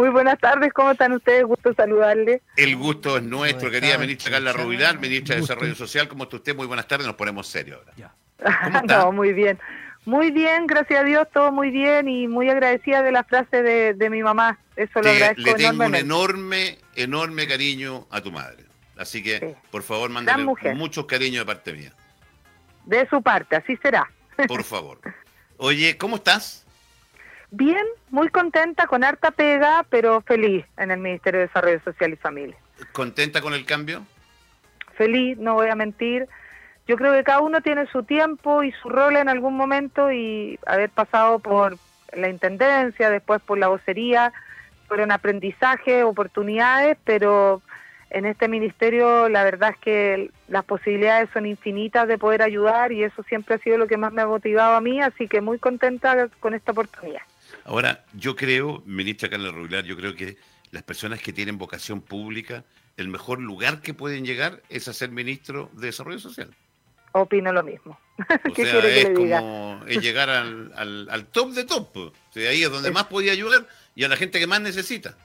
Muy buenas tardes, ¿cómo están ustedes? Gusto saludarles. El gusto es nuestro, querida ministra Carla Rubilar, ministra de Desarrollo Social. ¿Cómo está usted? Muy buenas tardes, nos ponemos serios ahora. ¿Cómo está? no, muy bien. Muy bien, gracias a Dios, todo muy bien y muy agradecida de la frase de, mi mamá. Eso lo agradezco Le tengo un enorme, enorme cariño a tu madre. Así que, por favor, mándale muchos cariños de parte mía. De su parte, así será. Por favor. Oye, ¿cómo estás? Bien, muy contenta, con harta pega, pero feliz en el Ministerio de Desarrollo Social y Familia. ¿Contenta con el cambio? Feliz, no voy a mentir. Yo creo que cada uno tiene su tiempo y su rol en algún momento y haber pasado por la intendencia, después por la vocería, fueron aprendizaje, oportunidades, pero en este ministerio la verdad es que las posibilidades son infinitas de poder ayudar y eso siempre ha sido lo que más me ha motivado a mí, así que muy contenta con esta oportunidad. Ahora, yo creo, ministra Carla Rubilar, yo creo que las personas que tienen vocación pública, el mejor lugar que pueden llegar es a ser ministro de Desarrollo Social. Opino lo mismo. ¿Qué sea, quiere que es le diga? como llegar al, al, top de top. ahí es donde más podía ayudar y a la gente que más necesita.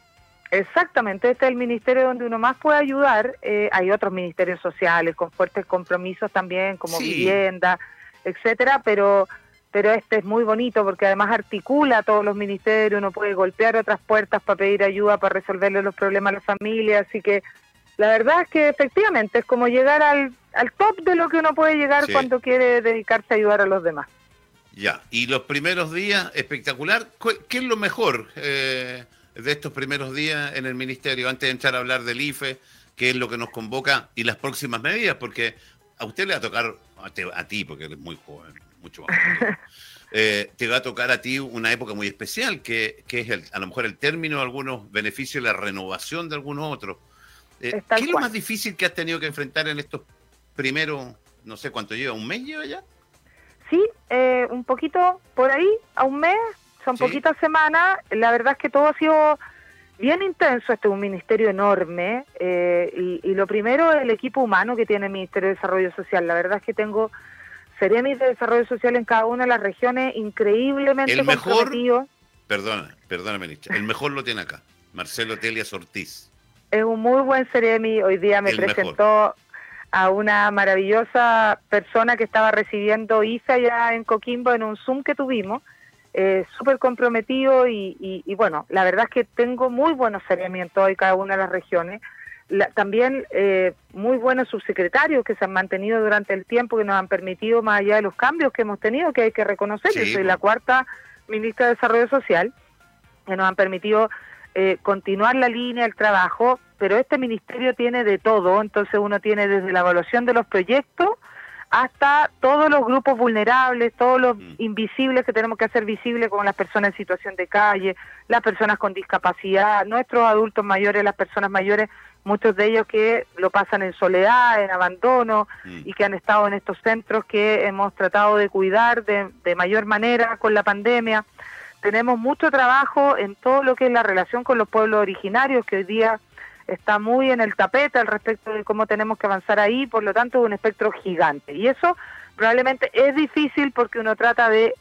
Exactamente, este es el ministerio donde uno más puede ayudar. Eh, hay otros ministerios sociales con fuertes compromisos también, como vivienda, etcétera, pero pero este es muy bonito porque además articula a todos los ministerios, uno puede golpear otras puertas para pedir ayuda, para resolverle los problemas a las familias, así que la verdad es que efectivamente es como llegar al, al top de lo que uno puede llegar cuando quiere dedicarse a ayudar a los demás. Ya, y los primeros días, espectacular, ¿qué es lo mejor eh, de estos primeros días en el ministerio, antes de entrar a hablar del IFE, qué es lo que nos convoca y las próximas medidas? Porque a usted le va a tocar, a, ti, porque eres muy joven, mucho más. Eh, te va a tocar a ti una época muy especial, que, es a lo mejor el término de algunos beneficios y la renovación de algunos otros. Eh, ¿Qué es lo más difícil que has tenido que enfrentar en estos primeros, no sé cuánto lleva, un mes lleva ya? Sí, eh, un poquito por ahí, a un mes, son poquitas semanas. La verdad es que todo ha sido bien intenso. Este es un ministerio enorme. y, y, lo primero, el equipo humano que tiene el Ministerio de Desarrollo Social. La verdad es que tengo Seremis de Desarrollo Social en cada una de las regiones, increíblemente el mejor, Perdona, perdona, ministra. El mejor lo tiene acá, Marcelo Telias Ortiz. Es un muy buen Seremi. Hoy día me presentó a una maravillosa persona que estaba recibiendo IFE allá en Coquimbo en un Zoom que tuvimos. Eh, súper comprometido y, bueno, la verdad es que tengo muy buenos Seremi en todas y cada una de las regiones también eh, muy buenos subsecretarios que se han mantenido durante el tiempo, que nos han permitido, más allá de los cambios que hemos tenido, que hay que reconocer, yo soy la cuarta ministra de Desarrollo Social, que nos han permitido eh, continuar la línea, el trabajo, pero este ministerio tiene de todo, entonces uno tiene desde la evaluación de los proyectos hasta todos los grupos vulnerables, todos los mm. invisibles que tenemos que hacer visibles, como las personas en situación de calle, las personas con discapacidad, nuestros adultos mayores, las personas mayores muchos de ellos que lo pasan en soledad, en abandono mm. y que han estado en estos centros que hemos tratado de cuidar de, de, mayor manera con la pandemia. Tenemos mucho trabajo en todo lo que es la relación con los pueblos originarios, que hoy día está muy en el tapete al respecto de cómo tenemos que avanzar ahí, por lo tanto es un espectro gigante. Y eso probablemente es difícil porque uno trata de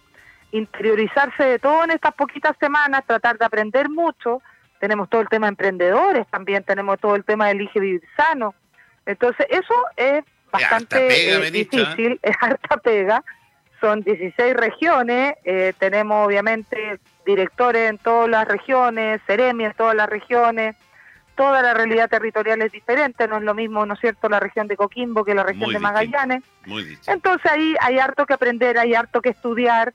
interiorizarse de todo en estas poquitas semanas, tratar de aprender mucho, tenemos todo el tema de emprendedores, también tenemos todo el tema del Elige Vivir Sano. Entonces, eso es bastante eh, difícil, es harta pega. Son 16 regiones, eh, tenemos obviamente directores en todas las regiones, Ceremi en todas las regiones, toda la realidad territorial es diferente, no es lo mismo, ¿no es cierto?, la región de Coquimbo que la región de Magallanes. Entonces ahí hay harto que aprender, hay harto que estudiar.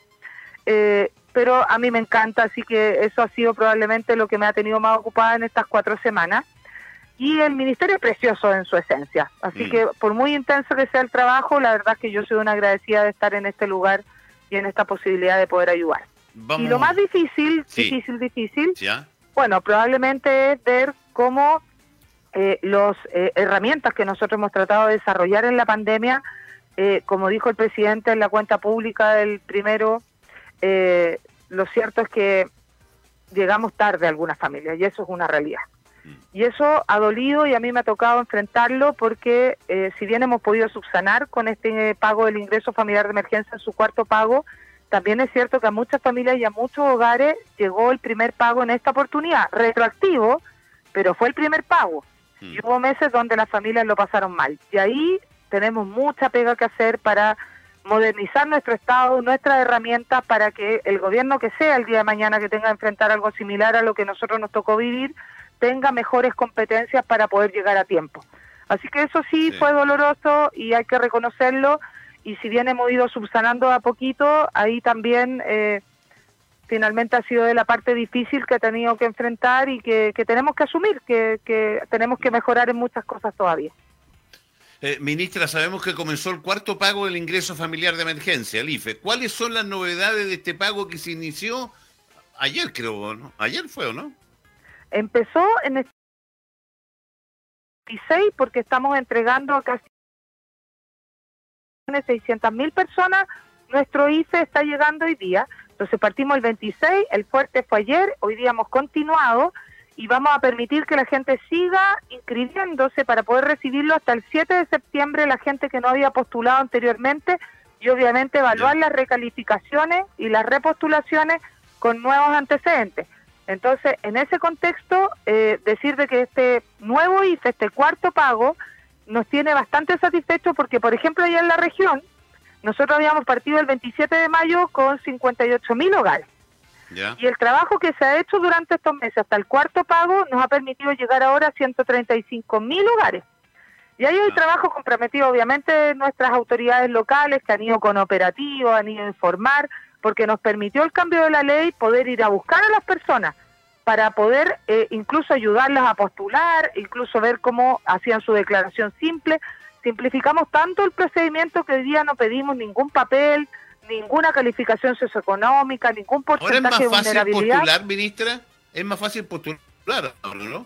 Eh, pero a mí me encanta, así que eso ha sido probablemente lo que me ha tenido más ocupada en estas cuatro semanas. Y el ministerio es precioso en su esencia, así mm. que por muy intenso que sea el trabajo, la verdad es que yo soy una agradecida de estar en este lugar y en esta posibilidad de poder ayudar. Y lo más difícil, difícil, difícil, bueno, probablemente es ver cómo eh, las eh, herramientas que nosotros hemos tratado de desarrollar en la pandemia, eh, como dijo el presidente en la cuenta pública del primero eh, lo cierto es que llegamos tarde a algunas familias y eso es una realidad. Mm. Y eso ha dolido y a mí me ha tocado enfrentarlo porque si bien hemos podido subsanar con este pago del ingreso familiar de emergencia en su cuarto pago, también es cierto que a muchas familias y a muchos hogares llegó el primer pago en esta oportunidad, retroactivo, pero fue el primer pago. Mm. Y hubo meses donde las familias lo pasaron mal. Y ahí tenemos mucha pega que hacer para modernizar nuestro Estado, nuestras herramientas para que el gobierno que sea el día de mañana que tenga que enfrentar algo similar a lo que nosotros nos tocó vivir, tenga mejores competencias para poder llegar a tiempo. Así que eso sí, fue doloroso y hay que reconocerlo. Y si bien hemos ido subsanando a poquito, ahí también eh, finalmente ha sido de la parte difícil que ha tenido que enfrentar y que, tenemos que asumir, que, que tenemos que mejorar en muchas cosas todavía. Eh, ministra, sabemos que comenzó el cuarto pago del ingreso familiar de emergencia, el IFE. ¿Cuáles son las novedades de este pago que se inició ayer, creo, ¿no? Ayer fue, ¿o no? Empezó en el 16 porque estamos entregando a casi 600 mil personas. Nuestro IFE está llegando hoy día. Entonces partimos el 26, el fuerte fue ayer, hoy día hemos continuado y vamos a permitir que la gente siga inscribiéndose para poder recibirlo hasta el 7 de septiembre, la gente que no había postulado anteriormente, y obviamente evaluar las recalificaciones y las repostulaciones con nuevos antecedentes. Entonces, en ese contexto, eh, decir de que este nuevo IFE, este cuarto pago, nos tiene bastante satisfechos porque, por ejemplo, allá en la región, nosotros habíamos partido el 27 de mayo con 58 mil hogares. Y el trabajo que se ha hecho durante estos meses hasta el cuarto pago nos ha permitido llegar ahora a 135 mil hogares. Y ahí hay ah. trabajo comprometido, obviamente, nuestras autoridades locales que han ido con operativos, han ido a informar, porque nos permitió el cambio de la ley poder ir a buscar a las personas para poder eh, incluso ayudarlas a postular, incluso ver cómo hacían su declaración simple. Simplificamos tanto el procedimiento que hoy día no pedimos ningún papel, ninguna calificación socioeconómica, ningún porcentaje de vulnerabilidad. postular, ministra? ¿Es más fácil postular no?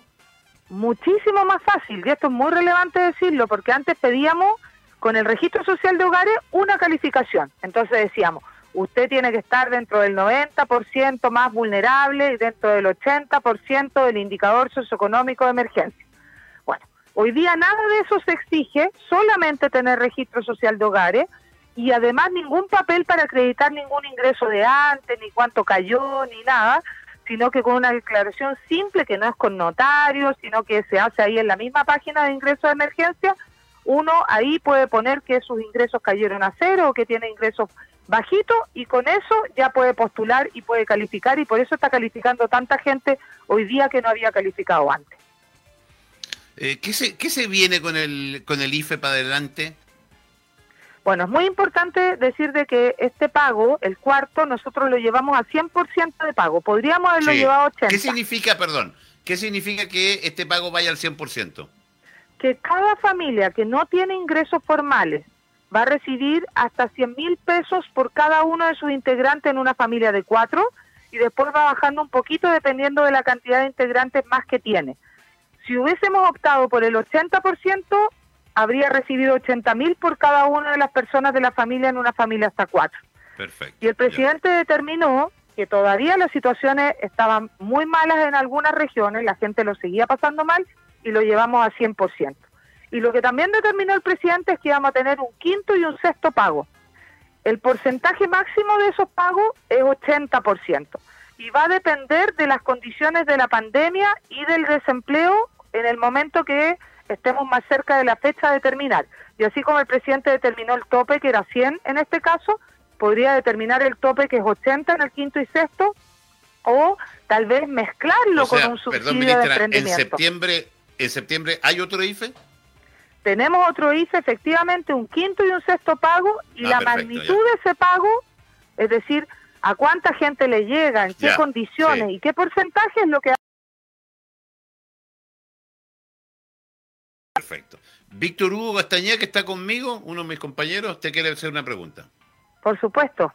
Muchísimo más fácil, y esto es muy relevante decirlo, porque antes pedíamos con el registro social de hogares una calificación. Entonces decíamos, usted tiene que estar dentro del 90% más vulnerable y dentro del 80% del indicador socioeconómico de emergencia. Hoy día nada de eso se exige, solamente tener registro social de hogares, y además ningún papel para acreditar ningún ingreso de antes, ni cuánto cayó, ni nada, sino que con una declaración simple que no es con notario, sino que se hace ahí en la misma página de ingreso de emergencia, uno ahí puede poner que sus ingresos cayeron a cero o que tiene ingresos bajitos y con eso ya puede postular y puede calificar y por eso está calificando tanta gente hoy día que no había calificado antes. Eh, ¿qué, se, ¿Qué se viene con el, con el IFE para adelante? Bueno, es muy importante decir de que este pago, el cuarto, nosotros lo llevamos a 100% de pago. Podríamos haberlo llevado a 80%. ¿Qué significa, perdón, qué significa que este pago vaya al 100%? Que cada familia que no tiene ingresos formales va a recibir hasta 100 mil pesos por cada uno de sus integrantes en una familia de cuatro y después va bajando un poquito dependiendo de la cantidad de integrantes más que tiene. Si hubiésemos optado por el 80%, habría recibido 80 mil por cada una de las personas de la familia en una familia hasta cuatro. Perfecto. Y el presidente determinó que todavía las situaciones estaban muy malas en algunas regiones, la gente lo seguía pasando mal y lo llevamos a 100%. Y lo que también determinó el presidente es que íbamos a tener un quinto y un sexto pago. El porcentaje máximo de esos pagos es 80% y va a depender de las condiciones de la pandemia y del desempleo en el momento que estemos más cerca de la fecha de terminar. Y así como el presidente determinó el tope, que era 100 en este caso, podría determinar el tope, que es 80 en el quinto y sexto, o tal vez mezclarlo con un subsidio de emprendimiento. ¿en septiembre, ¿En septiembre hay otro IFE? Tenemos otro IFE, efectivamente, un quinto y un sexto pago, y ah, la magnitud de ese pago, es decir, a cuánta gente le llega, en qué condiciones y qué porcentaje es lo que Perfecto. Víctor Hugo Castañeda, que está conmigo, uno de mis compañeros, te quiere hacer una pregunta. Por supuesto.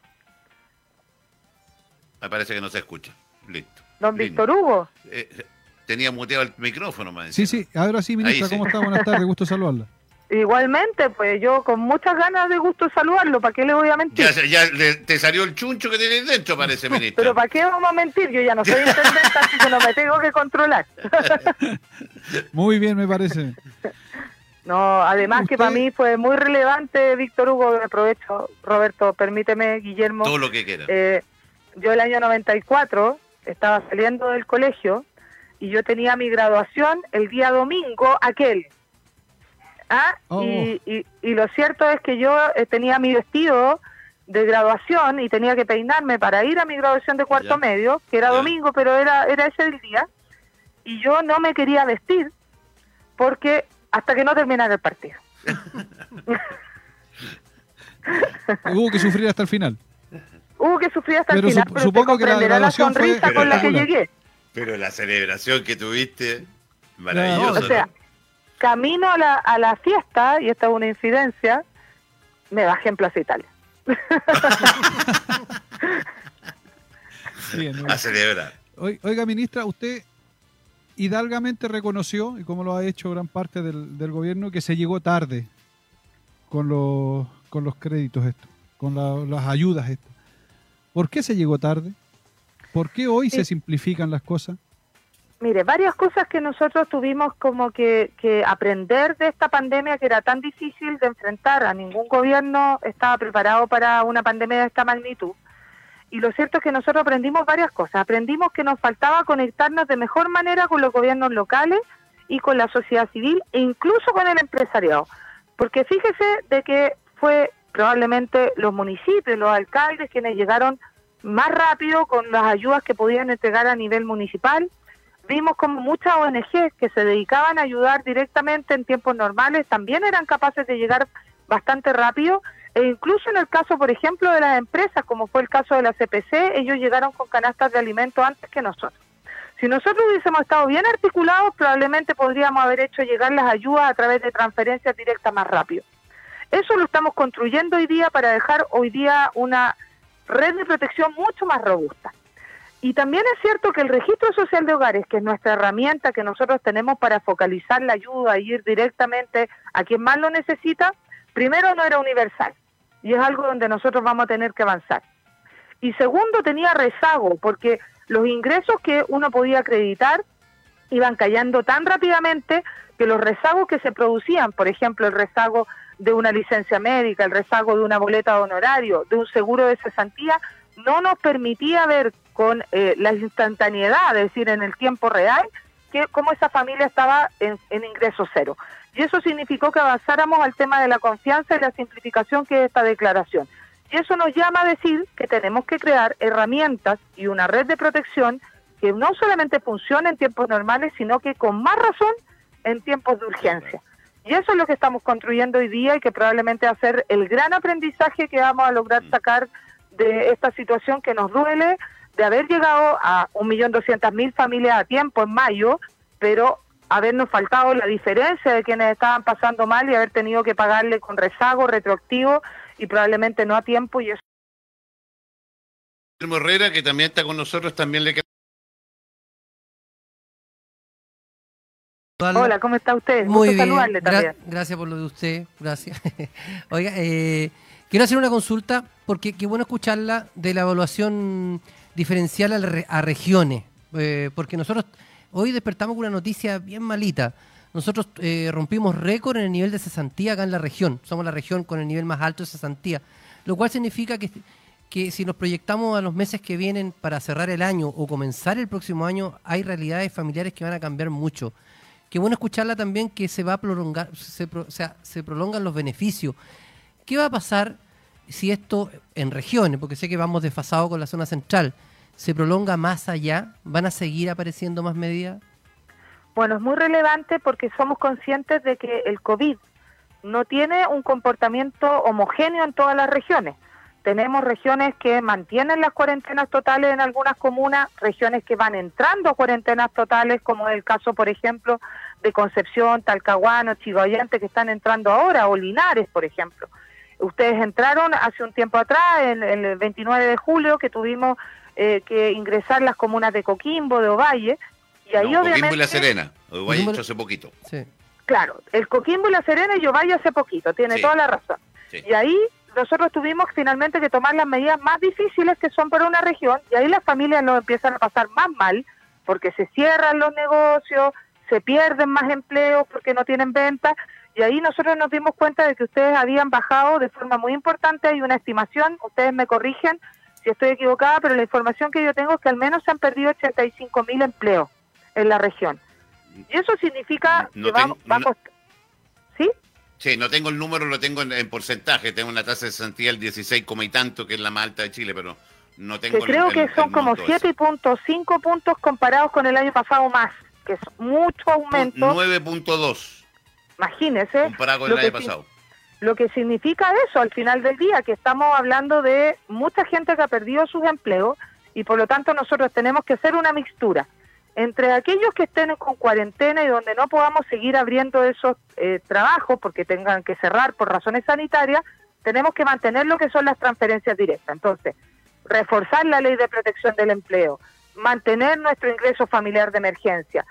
Me parece que no se escucha. Listo. Don Víctor Hugo. Eh, tenía muteado el micrófono, me Sí, sí. Ahora sí, ministra, ¿cómo está? Buenas tardes, gusto saludarla. Igualmente, pues yo con muchas ganas de gusto saludarlo, ¿para qué le voy a mentir? Ya, te salió el chuncho que tienes dentro, parece, ministro. Pero ¿para qué vamos a mentir? Yo ya no soy intendente, así que no me tengo que controlar. Muy bien, me parece. No, además que para mí fue muy relevante, Víctor Hugo, aprovecho, Roberto, permíteme, Guillermo. Todo lo que quiera. Eh, yo el año 94 estaba saliendo del colegio y yo tenía mi graduación el día domingo aquel. ¿Ah? Oh. Y, y, lo cierto es que yo eh, tenía mi vestido de graduación y tenía que peinarme para ir a mi graduación de cuarto medio, que era domingo, pero era, era ese el día, y yo no me quería vestir porque hasta que no terminara el partido. Hubo que sufrir hasta el final. Hubo que sufrir hasta el final, pero supongo que la, la sonrisa con la que llegué. Pero la celebración que tuviste, maravillosa. o sea, camino a la, a la fiesta, y esta es una incidencia, me bajé en Plaza Italia. a celebrar. Oiga, ministra, usted hidalgamente reconoció, y como lo ha hecho gran parte del, gobierno, que se llegó tarde con los, con los créditos estos, con las ayudas estas. ¿Por qué se llegó tarde? ¿Por qué hoy se simplifican las cosas? Mire, varias cosas que nosotros tuvimos como que, que, aprender de esta pandemia que era tan difícil de enfrentar. A ningún gobierno estaba preparado para una pandemia de esta magnitud. Y lo cierto es que nosotros aprendimos varias cosas. Aprendimos que nos faltaba conectarnos de mejor manera con los gobiernos locales y con la sociedad civil e incluso con el empresariado. Porque fíjese de que fue probablemente los municipios, los alcaldes quienes llegaron más rápido con las ayudas que podían entregar a nivel municipal vimos como muchas ONG que se dedicaban a ayudar directamente en tiempos normales también eran capaces de llegar bastante rápido e incluso en el caso, por ejemplo, de las empresas, como fue el caso de la CPC, ellos llegaron con canastas de alimentos antes que nosotros. Si nosotros hubiésemos estado bien articulados, probablemente podríamos haber hecho llegar las ayudas a través de transferencias directas más rápido. Eso lo estamos construyendo hoy día para dejar hoy día una red de protección mucho más robusta. Y también es cierto que el registro social de hogares, que es nuestra herramienta que nosotros tenemos para focalizar la ayuda e ir directamente a quien más lo necesita, primero no era universal y es algo donde nosotros vamos a tener que avanzar. Y segundo, tenía rezago, porque los ingresos que uno podía acreditar iban cayendo tan rápidamente que los rezagos que se producían, por ejemplo, el rezago de una licencia médica, el rezago de una boleta de honorario, de un seguro de cesantía, no nos permitía ver con eh, la instantaneidad, es decir, en el tiempo real, que cómo esa familia estaba en, en ingreso cero. Y eso significó que avanzáramos al tema de la confianza y la simplificación que es esta declaración. Y eso nos llama a decir que tenemos que crear herramientas y una red de protección que no solamente funcione en tiempos normales, sino que con más razón en tiempos de urgencia. Y eso es lo que estamos construyendo hoy día y que probablemente va a ser el gran aprendizaje que vamos a lograr mm. sacar de esta situación que nos duele de haber llegado a 1.200.000 familias a tiempo en mayo, pero habernos faltado la diferencia de quienes estaban pasando mal y haber tenido que pagarle con rezago retroactivo y probablemente no a tiempo y eso Herrera, que también está con nosotros, también le Hola, ¿cómo está usted? Muy bien. gracias por lo de usted, gracias. Oiga, eh, quiero hacer una consulta porque qué bueno escucharla de la evaluación diferencial a, regiones, eh, porque nosotros hoy despertamos con una noticia bien malita. Nosotros eh, rompimos récord en el nivel de cesantía acá en la región. Somos la región con el nivel más alto de cesantía, lo cual significa que, que si nos proyectamos a los meses que vienen para cerrar el año o comenzar el próximo año, hay realidades familiares que van a cambiar mucho. Qué bueno escucharla también que se va a prolongar, o sea, se prolongan los beneficios. ¿Qué va a pasar si esto en regiones, porque sé que vamos desfasados con la zona central, se prolonga más allá? ¿Van a seguir apareciendo más medidas? Bueno, es muy relevante porque somos conscientes de que el COVID no tiene un comportamiento homogéneo en todas las regiones. Tenemos regiones que mantienen las cuarentenas totales en algunas comunas, regiones que van entrando a cuarentenas totales, como es el caso, por ejemplo, de Concepción, Talcahuano, Chigoyante, que están entrando ahora, o Linares, por ejemplo. Ustedes entraron hace un tiempo atrás, en, el 29 de julio, que tuvimos eh, que ingresar las comunas de Coquimbo, de Ovalle, y ahí obviamente... Coquimbo y La Serena, Ovalle hace poquito. Sí. Claro, el Coquimbo y La Serena y Ovalle hace poquito, tiene toda la razón. Y ahí nosotros tuvimos finalmente que tomar las medidas más difíciles que son para una región, y ahí las familias lo empiezan a pasar más mal, porque se cierran los negocios, se pierden más empleos porque no tienen ventas, y ahí nosotros nos dimos cuenta de que ustedes habían bajado de forma muy importante, hay una estimación, ustedes me corrigen si estoy equivocada, pero la información que yo tengo es que al menos se han perdido 85 mil empleos en la región. Y eso significa que vamos, ¿Sí? Sí, no tengo el número, lo tengo en, porcentaje. Tengo una tasa de cesantía del 16, y tanto, que es la más alta de Chile, pero no tengo... Que creo que son como 7.5 puntos comparados con el año pasado más, que es mucho aumento. 9.2. Imagínese. Comparado con el año pasado. Lo que significa eso al final del día, que estamos hablando de mucha gente que ha perdido sus empleos y por lo tanto nosotros tenemos que hacer una mixtura entre aquellos que estén con cuarentena y donde no podamos seguir abriendo esos eh, trabajos porque tengan que cerrar por razones sanitarias, tenemos que mantener lo que son las transferencias directas. Entonces, reforzar la ley de protección del empleo, mantener nuestro ingreso familiar de emergencia,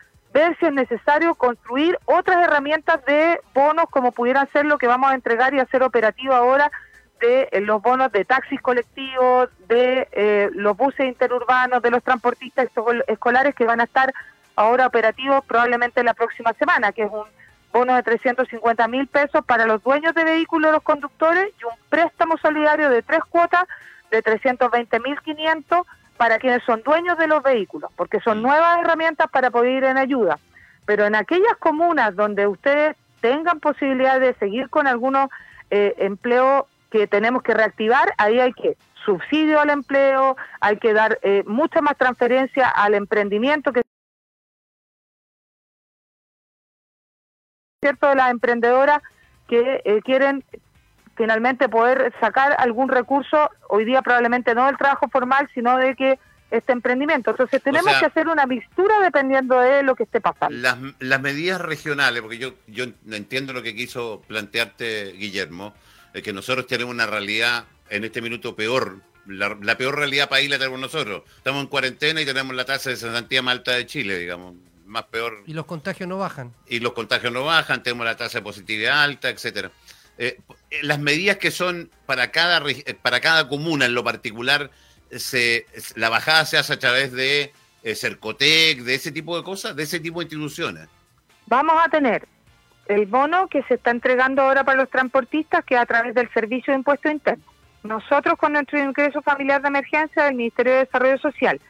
si es necesario construir otras herramientas de bonos como pudieran ser lo que vamos a entregar y hacer operativo ahora de eh, los bonos de taxis colectivos, de eh, los buses interurbanos, de los transportistas escolares que van a estar ahora operativos probablemente la próxima semana, que es un bono de 350 mil pesos para los dueños de vehículos, los conductores, y un préstamo solidario de tres cuotas de 320 mil 500 para quienes son dueños de los vehículos, porque son nuevas herramientas para poder ir en ayuda. Pero en aquellas comunas donde ustedes tengan posibilidad de seguir con algunos eh, empleos que tenemos que reactivar, ahí hay que subsidio al empleo, hay que dar eh, mucha más transferencia al emprendimiento que cierto de las emprendedoras que eh, quieren finalmente poder sacar algún recurso, hoy día probablemente no del trabajo formal, sino de que este emprendimiento. Entonces tenemos que hacer una mixtura dependiendo de lo que esté pasando. Las, las medidas regionales, porque yo, yo entiendo lo que quiso plantearte Guillermo, que nosotros tenemos una realidad en este minuto peor. La, peor realidad país la tenemos nosotros. Estamos en cuarentena y tenemos la tasa de cesantía más alta de Chile, digamos. Más peor. Y los contagios no bajan. Y los contagios no bajan, tenemos la tasa de positividad alta, etcétera. Eh, las medidas que son para cada, para cada comuna en lo particular, se, la bajada se hace a través de eh, Cercotec, de ese tipo de cosas, de ese tipo de instituciones. Vamos a tener el bono que se está entregando ahora para los transportistas, que a través del Servicio de Impuesto Interno. Nosotros con nuestro ingreso familiar de emergencia del Ministerio de Desarrollo Social,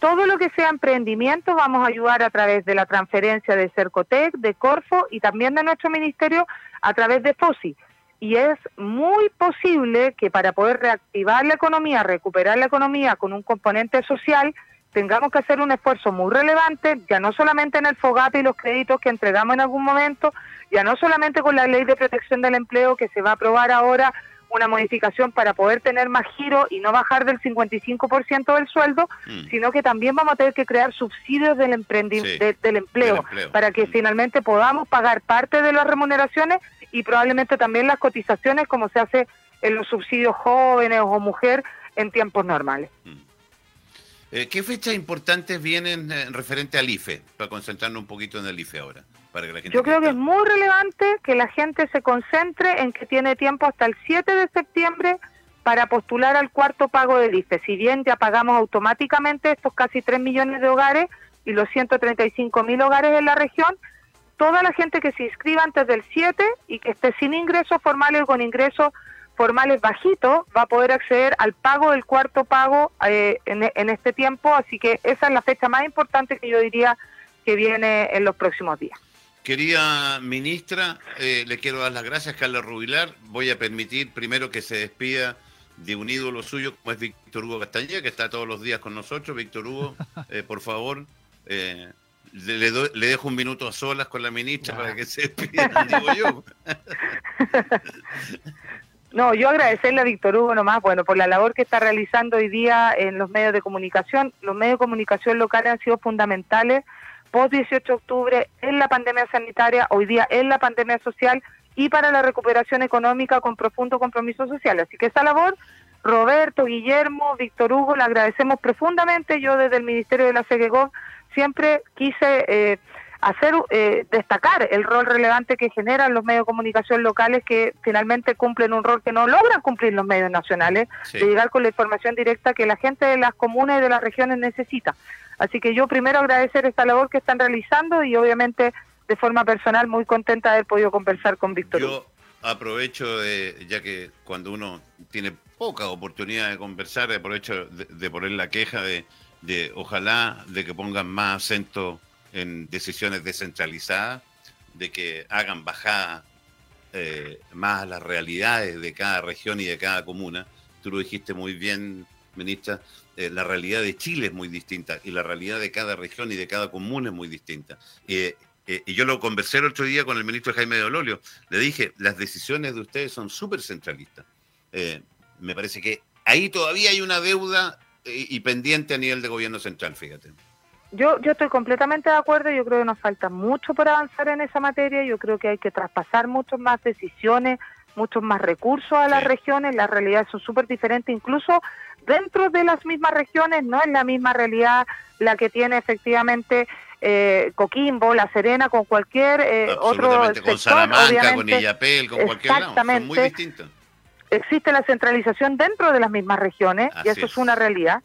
todo lo que sea emprendimiento vamos a ayudar a través de la transferencia de Cercotec, de Corfo y también de nuestro ministerio a través de FOSI. Y es muy posible que para poder reactivar la economía, recuperar la economía con un componente social, tengamos que hacer un esfuerzo muy relevante, ya no solamente en el FOGAP y los créditos que entregamos en algún momento, ya no solamente con la ley de protección del empleo que se va a aprobar ahora una modificación para poder tener más giro y no bajar del 55% del sueldo, mm. sino que también vamos a tener que crear subsidios del, del, empleo, para que mm. finalmente podamos pagar parte de las remuneraciones y probablemente también las cotizaciones como se hace en los subsidios jóvenes o mujer en tiempos normales. Mm. Eh, ¿Qué fechas importantes vienen eh, referente al IFE? Para concentrarnos un poquito en el IFE ahora. Yo creo que es muy relevante que la gente se concentre en que tiene tiempo hasta el 7 de septiembre para postular al cuarto pago del IFE. Si bien ya pagamos automáticamente estos casi 3 millones de hogares y los 135 mil hogares en la región, toda la gente que se inscriba antes del 7 y que esté sin ingresos formales o con ingresos formales bajitos va a poder acceder al pago del cuarto pago eh, en, en este tiempo. Así que esa es la fecha más importante que yo diría que viene en los próximos días. Querida ministra, eh, le quiero dar las gracias, Carla Rubilar. Voy a permitir primero que se despida de un ídolo suyo como es Víctor Hugo Castañeda, que está todos los días con nosotros. Víctor Hugo, eh, por favor, eh, le, dejo un minuto a solas con la ministra para que se despida, digo yo. No, yo agradecerle a Víctor Hugo nomás, bueno, por la labor que está realizando hoy día en los medios de comunicación. Los medios de comunicación locales han sido fundamentales post 18 de octubre, en la pandemia sanitaria, hoy día en la pandemia social y para la recuperación económica con profundo compromiso social. Así que esa labor, Roberto, Guillermo, Víctor Hugo, le agradecemos profundamente. Yo desde el Ministerio de la CEGEGOV siempre quise eh, hacer eh, destacar el rol relevante que generan los medios de comunicación locales que finalmente cumplen un rol que no logran cumplir los medios nacionales, de llegar con la información directa que la gente de las comunas y de las regiones necesita. Así que yo primero agradecer esta labor que están realizando y obviamente de forma personal muy contenta de haber podido conversar con Víctor. Yo aprovecho de, ya que cuando uno tiene poca oportunidad de conversar, aprovecho de, poner la queja de, de ojalá de que pongan más acento en decisiones descentralizadas, de que hagan bajada eh, más las realidades de cada región y de cada comuna. Tú lo dijiste muy bien, ministra, eh, la realidad de Chile es muy distinta y la realidad de cada región y de cada comuna es muy distinta. Eh, y yo lo conversé el otro día con el ministro Jaime de Ololio. Le dije, las decisiones de ustedes son súper centralistas. me parece que ahí todavía hay una deuda y pendiente a nivel de gobierno central, fíjate. Yo, yo estoy completamente de acuerdo, yo creo que nos falta mucho por avanzar en esa materia, yo creo que hay que traspasar muchas más decisiones, muchos más recursos a las regiones, las realidades son súper diferentes, incluso dentro de las mismas regiones no es la misma realidad la que tiene efectivamente eh, Coquimbo, La Serena, con cualquier eh, otro sector. Con Salamanca, con Illapel, con cualquier lado, son muy distintos. Existe la centralización dentro de las mismas regiones y eso es una realidad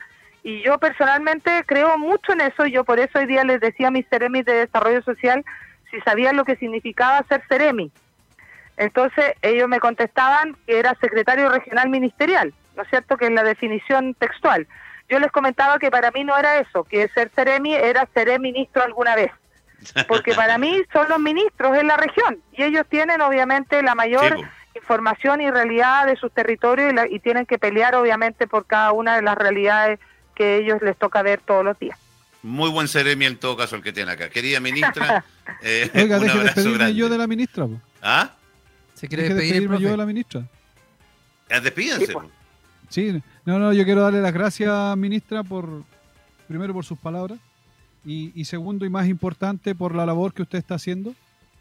y yo personalmente creo mucho en eso y yo por eso hoy día les decía a mis Ceremis de Desarrollo Social si sabían lo que significaba ser Ceremi. Entonces ellos me contestaban que era secretario regional ministerial, ¿no es cierto? Que es la definición textual. Yo les comentaba que para mí no era eso, que ser Ceremi era ser ministro alguna vez. Porque para mí son los ministros en la región y ellos tienen obviamente la mayor información y realidad de sus territorios y, y tienen que pelear obviamente por cada una de las realidades que ellos les toca ver todos los días. Muy buen seremi en todo caso el que tiene acá. Querida ministra, eh, Oiga, deje despedirme yo de la ministra. ¿Ah? ¿Se quiere despedirme yo de la ministra? Ah, despídense. Sí, no, no, yo quiero darle las gracias, ministra, por primero por sus palabras y, segundo y más importante por la labor que usted está haciendo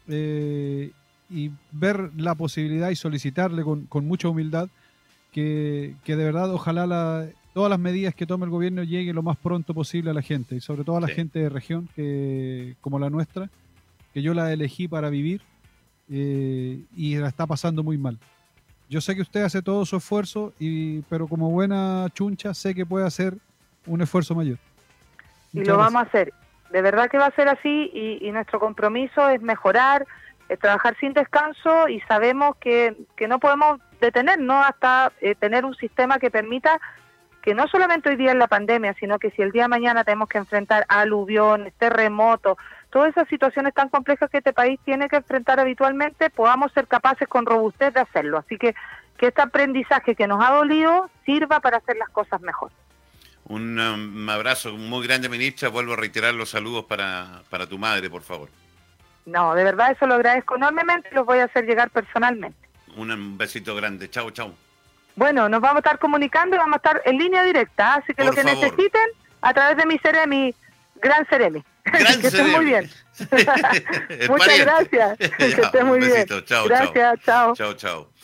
eh, y ver la posibilidad y solicitarle con, con mucha humildad que, que, de verdad ojalá la, todas las medidas que tome el gobierno lleguen lo más pronto posible a la gente, y sobre todo a la gente de región que, como la nuestra, que yo la elegí para vivir eh, y la está pasando muy mal. Yo sé que usted hace todo su esfuerzo, y, pero como buena chuncha sé que puede hacer un esfuerzo mayor. y lo vamos a hacer. De verdad que va a ser así y, nuestro compromiso es mejorar, es trabajar sin descanso y sabemos que, que no podemos detenernos hasta eh, tener un sistema que permita que no solamente hoy día en la pandemia, sino que si el día de mañana tenemos que enfrentar aluviones, terremotos, todas esas situaciones tan complejas que este país tiene que enfrentar habitualmente, podamos ser capaces con robustez de hacerlo. Así que que este aprendizaje que nos ha dolido sirva para hacer las cosas mejor. Un, um, abrazo muy grande, ministra. Vuelvo a reiterar los saludos para, para tu madre, por favor. No, de verdad eso lo agradezco enormemente y los voy a hacer llegar personalmente. Un besito grande. Chao, chao. Bueno, nos vamos a estar comunicando y vamos a estar en línea directa, así que lo que necesiten a través de mi Ceremi, Gran Ceremi. Gran que estén muy bien. Muchas gracias. que estén muy bien. Chao, gracias, chao. Chao, chao.